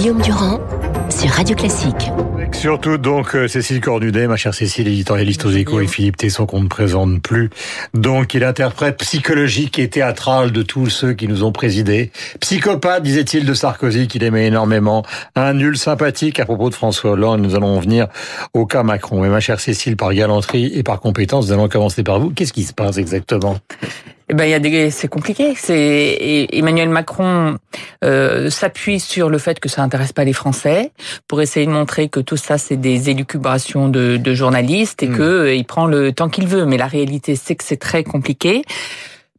Guillaume Durand sur Radio Classique. Surtout donc euh, Cécile Cornudet, ma chère Cécile, éditorialiste aux échos, et Philippe Tesson qu'on ne présente plus. Donc il interprète psychologique et théâtral de tous ceux qui nous ont présidés. Psychopathe, disait-il de Sarkozy, qu'il aimait énormément. Un nul sympathique à propos de François Hollande. Nous allons en venir au cas Macron. Mais ma chère Cécile, par galanterie et par compétence, nous allons commencer par vous. Qu'est-ce qui se passe exactement? Eh ben, il y a des, c'est compliqué. C'est Emmanuel Macron euh, s'appuie sur le fait que ça intéresse pas les Français pour essayer de montrer que tout ça c'est des élucubrations de, de journalistes et mmh. que euh, il prend le temps qu'il veut. Mais la réalité c'est que c'est très compliqué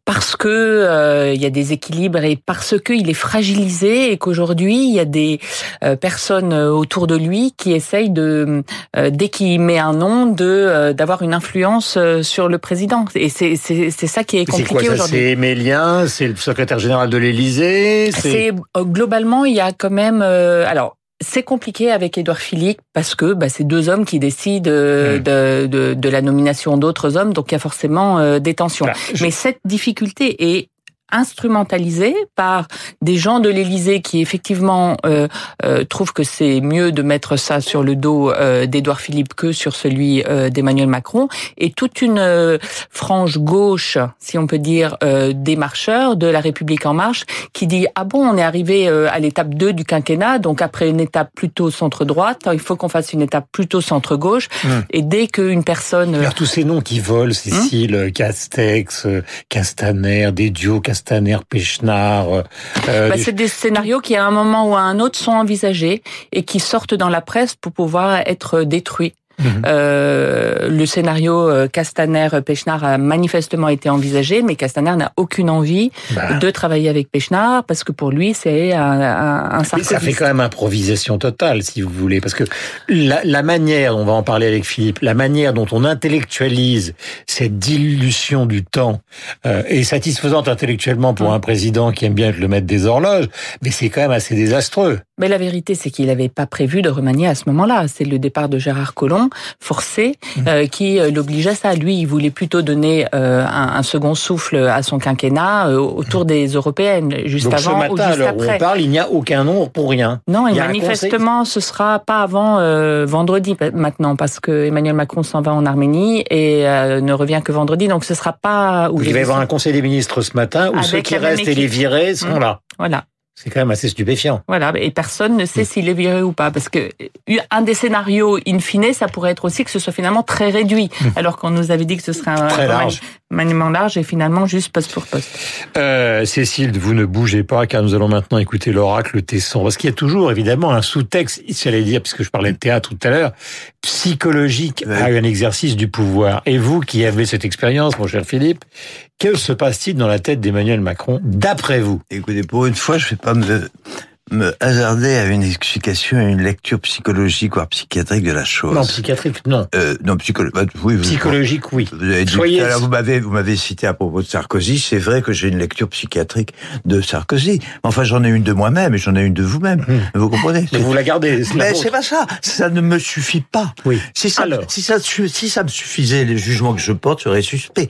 parce que euh, il y a des équilibres et parce que il est fragilisé et qu'aujourd'hui il y a des euh, personnes euh, autour de lui qui essayent de dès qu'il met un nom de d'avoir une influence sur le président et c'est c'est c'est ça qui est compliqué aujourd'hui. C'est Emélien, c'est le secrétaire général de l'Élysée. C'est globalement il y a quand même alors c'est compliqué avec Édouard Philippe parce que bah, c'est deux hommes qui décident euh, hmm. de, de, de, la nomination d'autres hommes, donc il y a forcément euh, des tensions. Bah, Mais cette difficulté est instrumentalisé par des gens de l'Élysée qui effectivement euh, euh, trouvent que c'est mieux de mettre ça sur le dos euh, d'Édouard Philippe que sur celui euh, d'Emmanuel Macron, et toute une euh, frange gauche, si on peut dire, euh, des marcheurs de la République en marche, qui dit ah bon, on est arrivé à l'étape 2 du quinquennat, donc après une étape plutôt centre-droite, il faut qu'on fasse une étape plutôt centre-gauche, mmh. et dès qu'une personne... Alors, tous ces noms qui volent, Cécile, mmh. Castex, Castaner, Dédio, Castaner, Castaner. Euh, euh, bah, c'est des scénarios qui, à un moment ou à un autre, sont envisagés et qui sortent dans la presse pour pouvoir être détruits. Mhm. Euh, le scénario euh, Castaner-Pechnard a manifestement été envisagé, mais Castaner n'a aucune envie bah. de travailler avec Pechnard parce que pour lui, c'est un, un, un Ça fait quand même improvisation totale, si vous voulez, parce que la, la, manière, on va en parler avec Philippe, la manière dont on intellectualise cette dilution du temps euh, est satisfaisante intellectuellement pour mm. un président qui aime bien être le maître des horloges, mais c'est quand même assez désastreux. Mais la vérité, c'est qu'il n'avait pas prévu de remanier à ce moment-là. C'est le départ de Gérard Collomb, forcé, mmh. euh, qui euh, l'obligeait à ça. Lui, il voulait plutôt donner euh, un, un, second souffle à son quinquennat autour des européennes, juste Donc avant ce matin, ou juste alors après. on parle, il n'y a aucun nom pour rien. Non, et manifestement, ce sera pas avant euh, vendredi maintenant, parce que Emmanuel Macron s'en va en Arménie et ne revient que vendredi. Donc ce sera pas. Où il va y avoir un conseil des ministres ce matin où ceux qui restent et les virés seront mmh. là. Voilà. C'est quand même assez stupéfiant. Voilà, et personne ne sait mm. s'il est viré ou pas, parce que un des scénarios in fine, ça pourrait être aussi que ce soit finalement très réduit, mm. alors qu'on nous avait dit que ce serait un très large. maniement large et finalement juste poste pour poste. Euh, Cécile, vous ne bougez pas, car nous allons maintenant écouter l'oracle Tesson, parce qu'il y a toujours évidemment un sous-texte, j'allais dire, puisque je parlais de théâtre tout à l'heure, psychologique à un exercice du pouvoir. Et vous qui avez cette expérience, mon cher Philippe, que se passe-t-il dans la tête d'Emmanuel Macron, d'après vous? Écoutez, pour une fois, je ne vais pas me me hasarder à une explication, à une lecture psychologique voire psychiatrique de la chose. Non, psychiatrique, non. Euh, non, psycholo bah, oui, psychologique, oui. Vous avez dit Soyez... vous m'avez, vous m'avez cité à propos de Sarkozy. C'est vrai que j'ai une lecture psychiatrique de Sarkozy. Enfin, j'en ai une de moi-même et j'en ai une de vous-même. Hum. Vous comprenez? Mais vous la gardez. Mais c'est pas ça. Ça ne me suffit pas. Oui. Si ça, Alors. si ça, si ça me suffisait, les jugements que je porte seraient suspects.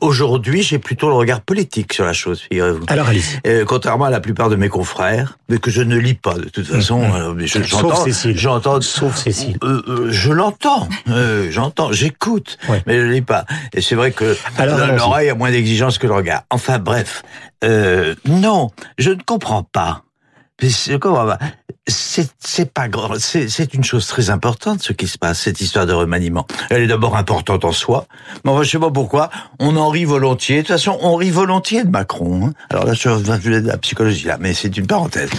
Aujourd'hui, j'ai plutôt le regard politique sur la chose, figurez-vous. Alors, allez. Euh, contrairement à la plupart de mes confrères, mais que je ne lis pas de toute façon. Mmh. Sauf Cécile. J'entends. Sauf Cécile. Euh, euh, je l'entends. Euh, j'entends. J'écoute. Ouais. Mais je ne lis pas. Et c'est vrai que l'oreille a moins d'exigence que le regard. Enfin bref. Euh, non, je ne comprends pas. C'est pas grand, c'est une chose très importante ce qui se passe cette histoire de remaniement. Elle est d'abord importante en soi, mais enfin, je sais pas pourquoi on en rit volontiers. De toute façon, on rit volontiers de Macron. Hein. Alors là, je vais de la psychologie là, mais c'est une parenthèse.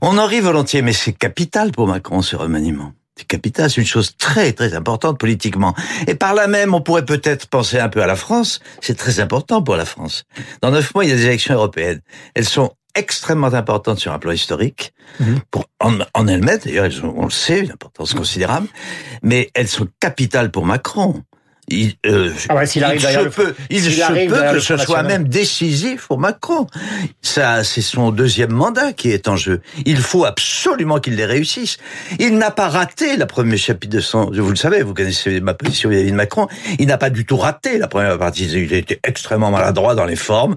On en rit volontiers, mais c'est capital pour Macron ce remaniement. C'est capital, c'est une chose très très importante politiquement. Et par là même, on pourrait peut-être penser un peu à la France. C'est très important pour la France. Dans neuf mois, il y a des élections européennes. Elles sont extrêmement importantes sur un plan historique, mmh. pour, en, en elles-mêmes, d'ailleurs, on le sait, une importance considérable, mais elles sont capitales pour Macron. Il, euh, ah ouais, il, arrive se peut, il se peut que ce soit même décisif pour Macron. Ça, c'est son deuxième mandat qui est en jeu. Il faut absolument qu'il les réussisse. Il n'a pas raté la première chapitre de son. Vous le savez, vous connaissez ma position vis-à-vis de Macron. Il n'a pas du tout raté la première partie. Il a été extrêmement maladroit dans les formes.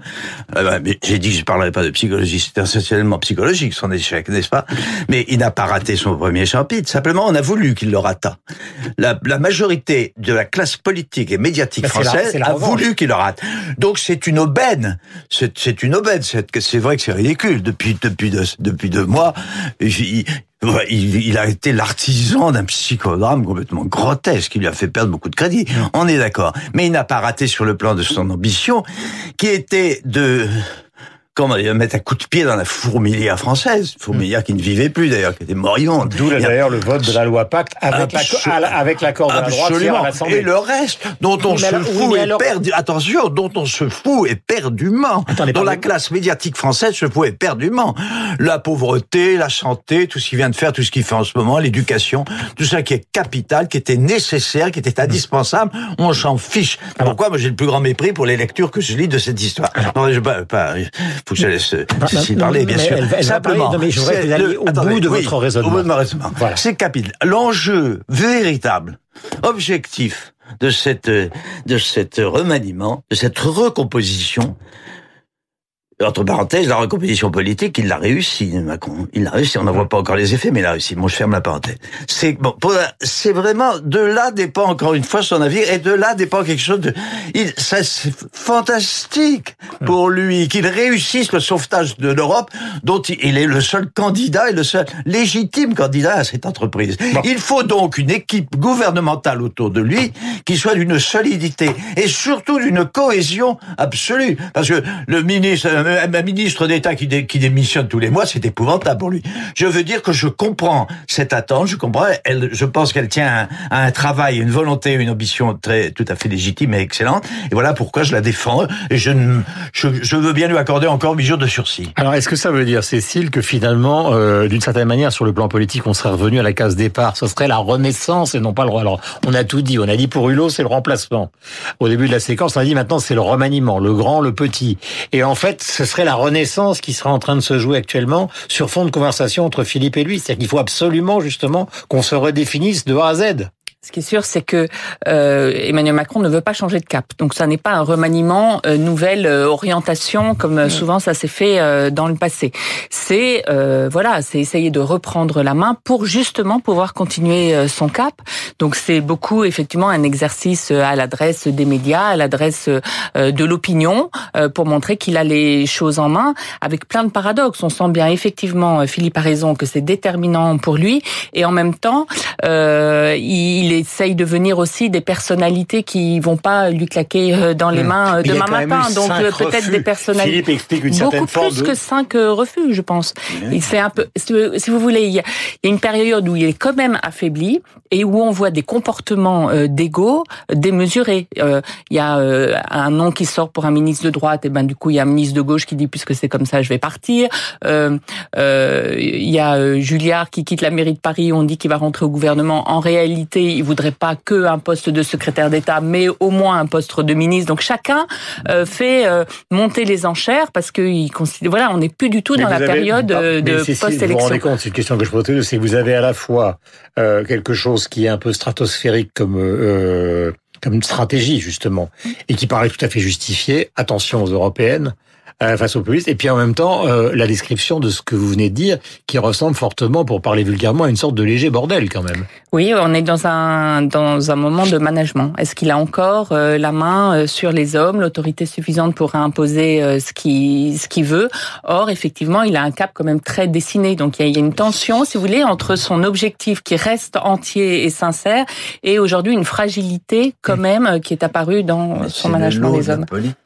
Euh, J'ai dit que je parlerai pas de psychologie. C'est essentiellement psychologique son échec, n'est-ce pas? Mais il n'a pas raté son premier chapitre. Simplement, on a voulu qu'il le ratât. La, la majorité de la classe politique politique et médiatique française a voulu qu'il le rate. Donc c'est une aubaine. C'est une aubaine. C'est vrai que c'est ridicule. Depuis depuis deux, depuis deux mois, il, il, a été l'artisan d'un psychodrame complètement grotesque qui lui a fait perdre beaucoup de crédit. On est d'accord. Mais il n'a pas raté sur le plan de son ambition, qui était de comment dire, mettre un coup de pied dans la fourmilière française, fourmilière qui ne vivait plus d'ailleurs, qui était moribonde. D'où d'ailleurs le vote de la loi Pacte avec l'accord de la droite à Et le reste, dont on se fout et attention, dont on se fout éperdument, dont la classe médiatique française se fout éperdument. La pauvreté, la santé, tout ce qu'il vient de faire, tout ce qu'il fait en ce moment, l'éducation, tout ça qui est capital, qui était nécessaire, qui était indispensable, on s'en fiche. Pourquoi? Moi j'ai le plus grand mépris pour les lectures que je lis de cette histoire. non, je, pas, pas, faut que je laisse euh, ah, Cécile parler, bien sûr. Simplement, mais je voudrais que vous alliez au bout de votre raisonnement. Au bout de mon raisonnement. Voilà. C'est capital. L'enjeu véritable, objectif de cette de cet remaniement, de cette recomposition, entre parenthèses, la recomposition politique, il l'a réussi, Macron. Il l'a réussi. On n'en voit pas encore les effets, mais il a réussi. Bon, je ferme la parenthèse. C'est bon, c'est vraiment de là dépend encore une fois son avis, et de là dépend quelque chose de. Il, ça, c'est fantastique pour lui qu'il réussisse le sauvetage de l'Europe, dont il est le seul candidat et le seul légitime candidat à cette entreprise. Il faut donc une équipe gouvernementale autour de lui qui soit d'une solidité et surtout d'une cohésion absolue, parce que le ministre un ministre d'État qui, qui démissionne tous les mois, c'est épouvantable pour lui. Je veux dire que je comprends cette attente, je comprends, elle, je pense qu'elle tient à, un travail, une volonté, une ambition très, tout à fait légitime et excellente. Et voilà pourquoi je la défends. Et je, je, je veux bien lui accorder encore huit jours de sursis. Alors, est-ce que ça veut dire, Cécile, que finalement, euh, d'une certaine manière, sur le plan politique, on serait revenu à la case départ? Ce serait la renaissance et non pas le roi. Alors, on a tout dit. On a dit pour Hulot, c'est le remplacement. Au début de la séquence, on a dit maintenant, c'est le remaniement, le grand, le petit. Et en fait, ce serait la renaissance qui serait en train de se jouer actuellement sur fond de conversation entre Philippe et lui. C'est-à-dire qu'il faut absolument justement qu'on se redéfinisse de A à Z. Ce qui est sûr, c'est que euh, Emmanuel Macron ne veut pas changer de cap. Donc ça n'est pas un remaniement, euh, nouvelle euh, orientation comme euh, souvent ça s'est fait euh, dans le passé. C'est voilà, c'est essayer de reprendre la main pour justement pouvoir continuer son cap. Donc c'est beaucoup effectivement un exercice à l'adresse des médias, à l'adresse de l'opinion, pour montrer qu'il a les choses en main, avec plein de paradoxes. On sent bien effectivement, Philippe a raison, que c'est déterminant pour lui, et en même temps, il est essaye de venir aussi des personnalités qui vont pas lui claquer euh, dans les hmm. mains euh, demain matin. Donc euh, peut-être des personnalités. Philippe explique une beaucoup plus que cinq refus, je pense. Il fait un peu. Si vous voulez, il y, a, une période où il est quand même affaibli et où on voit des comportements d'ego démesurés. il y a un nom qui sort pour un ministre de droite, et ben du coup il y a un ministre de gauche qui dit puisque c'est comme ça, je vais partir. il y a Julliard qui quitte la mairie de Paris, on dit qu'il va rentrer au gouvernement. En réalité, voudrait pas que un poste de secrétaire d'État, mais au moins un poste de ministre. Donc chacun euh, fait euh, monter les enchères parce qu'il considère, voilà, on n'est plus du tout dans la période euh, de post-élection. Vous vous rendez compte, c'est une question que je pose, c'est que vous avez à la fois quelque chose qui est un peu stratosphérique comme comme stratégie justement et qui paraît tout à fait justifié. Attention aux européennes. Euh, face aux populistes, et puis en même temps euh, la description de ce que vous venez de dire, qui ressemble fortement, pour parler vulgairement, à une sorte de léger bordel quand même. Oui, on est dans un dans un moment de management. Est-ce qu'il a encore euh, la main sur les hommes, l'autorité suffisante pour imposer ce qu'il ce qu'il veut? Or, effectivement, il a un cap quand même très dessiné. Donc il y a une tension, si vous voulez, entre son objectif qui reste entier et sincère, et aujourd'hui une fragilité quand même qui est apparue dans son management des hommes. politique,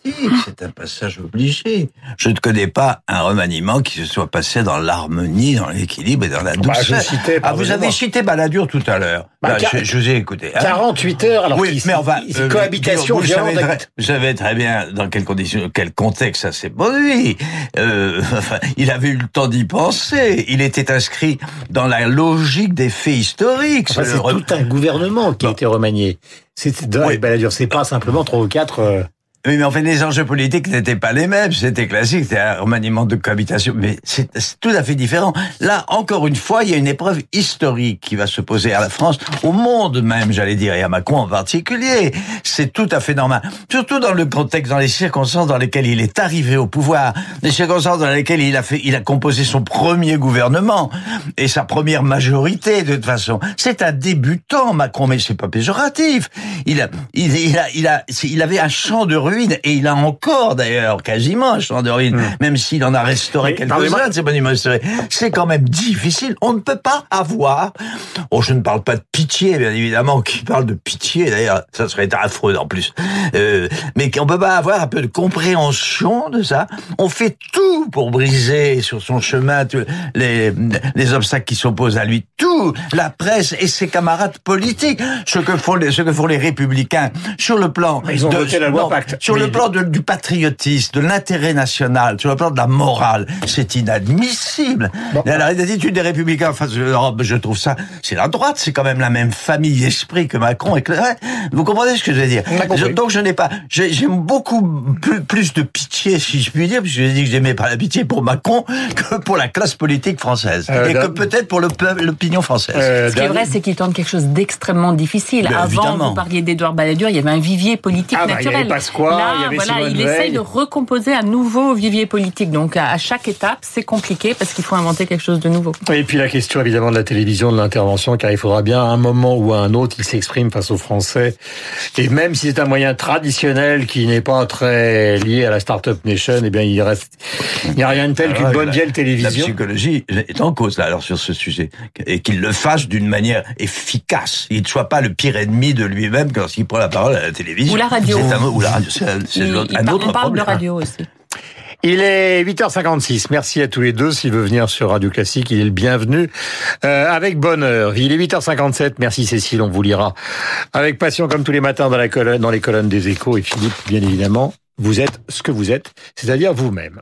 c'est un passage obligé. Je ne connais pas un remaniement qui se soit passé dans l'harmonie, dans l'équilibre et dans la bah, douceur. ah, vous avez cité Balladur tout à l'heure. Bah, je, vous ai écouté. 48 hein. heures, alors oui, mais enfin, euh, cohabitation vous, savez très, vous savez très bien dans quelles conditions, quel contexte ça s'est produit. Euh, enfin, il avait eu le temps d'y penser. Il était inscrit dans la logique des faits historiques. c'est tout un gouvernement qui a été remanié. C'est oui. c'est pas simplement trois ou quatre. Oui, mais en fait, les enjeux politiques n'étaient pas les mêmes. C'était classique, c'était un remaniement de cohabitation, mais c'est tout à fait différent. Là, encore une fois, il y a une épreuve historique qui va se poser à la France, au monde même, j'allais dire, et à Macron en particulier. C'est tout à fait normal. Surtout dans le contexte, dans les circonstances dans lesquelles il est arrivé au pouvoir, les circonstances dans lesquelles il a fait, il a composé son premier gouvernement et sa première majorité, de toute façon. C'est un débutant, Macron, mais c'est pas péjoratif. Il a, il, il a, il a, il avait un champ de et il a encore d'ailleurs quasiment un champ de ruines, hmm. même s'il en a restauré quelques-uns de ces monuments historiques. C'est quand même difficile. On ne peut pas avoir. Oh, je ne parle pas de pitié, bien évidemment. Qui parle de pitié d'ailleurs, ça serait affreux en plus. Euh, mais qu'on peut pas avoir un peu de compréhension de ça. On fait tout pour briser sur son chemin les, les obstacles qui s'opposent à lui. Tout, la presse et ses camarades politiques, ce que font les, ce que font les républicains sur le plan. Ils ont voté la loi Pacte. Sur le plan du patriotisme, de l'intérêt national, sur le plan de la morale, c'est inadmissible. Bon. La l'attitude des républicains, enfin, je, trouve ça, c'est la droite, c'est quand même la même famille d'esprit que Macron et que, vous comprenez ce que je veux dire Donc je n'ai pas, j'aime beaucoup plus, de pitié, si je puis dire, puisque j'ai dit que j'aimais pas la pitié pour Macron que pour la classe politique française euh, et que peut-être pour l'opinion française. Euh, ce qui est vrai, c'est qu'il tente quelque chose d'extrêmement difficile. Ben, Avant, évidemment. vous parliez d'Edouard Balladur, il y avait un vivier politique ah, bah, naturel. Là, il, voilà, il essaye de recomposer un nouveau vivier politique. Donc à chaque étape, c'est compliqué parce qu'il faut inventer quelque chose de nouveau. Et puis la question évidemment de la télévision, de l'intervention, car il faudra bien à un moment ou à un autre, il s'exprime face aux Français. Et même si c'est un moyen traditionnel qui n'est pas très lié à la Startup Nation, eh bien il reste, il n'y a rien de tel qu'une bonne vieille télévision. La psychologie est en cause là alors sur ce sujet et qu'il le fasse d'une manière efficace. Il ne soit pas le pire ennemi de lui-même quand il prend la parole à la télévision. Ou la radio. ou la radio c'est un autre on parle de radio aussi. Il est 8h56. Merci à tous les deux. S'il veut venir sur Radio Classique, il est le bienvenu. Euh, avec bonheur. Il est 8h57. Merci Cécile, on vous lira. Avec passion comme tous les matins dans, la colonne, dans les colonnes des échos. Et Philippe, bien évidemment, vous êtes ce que vous êtes, c'est-à-dire vous-même.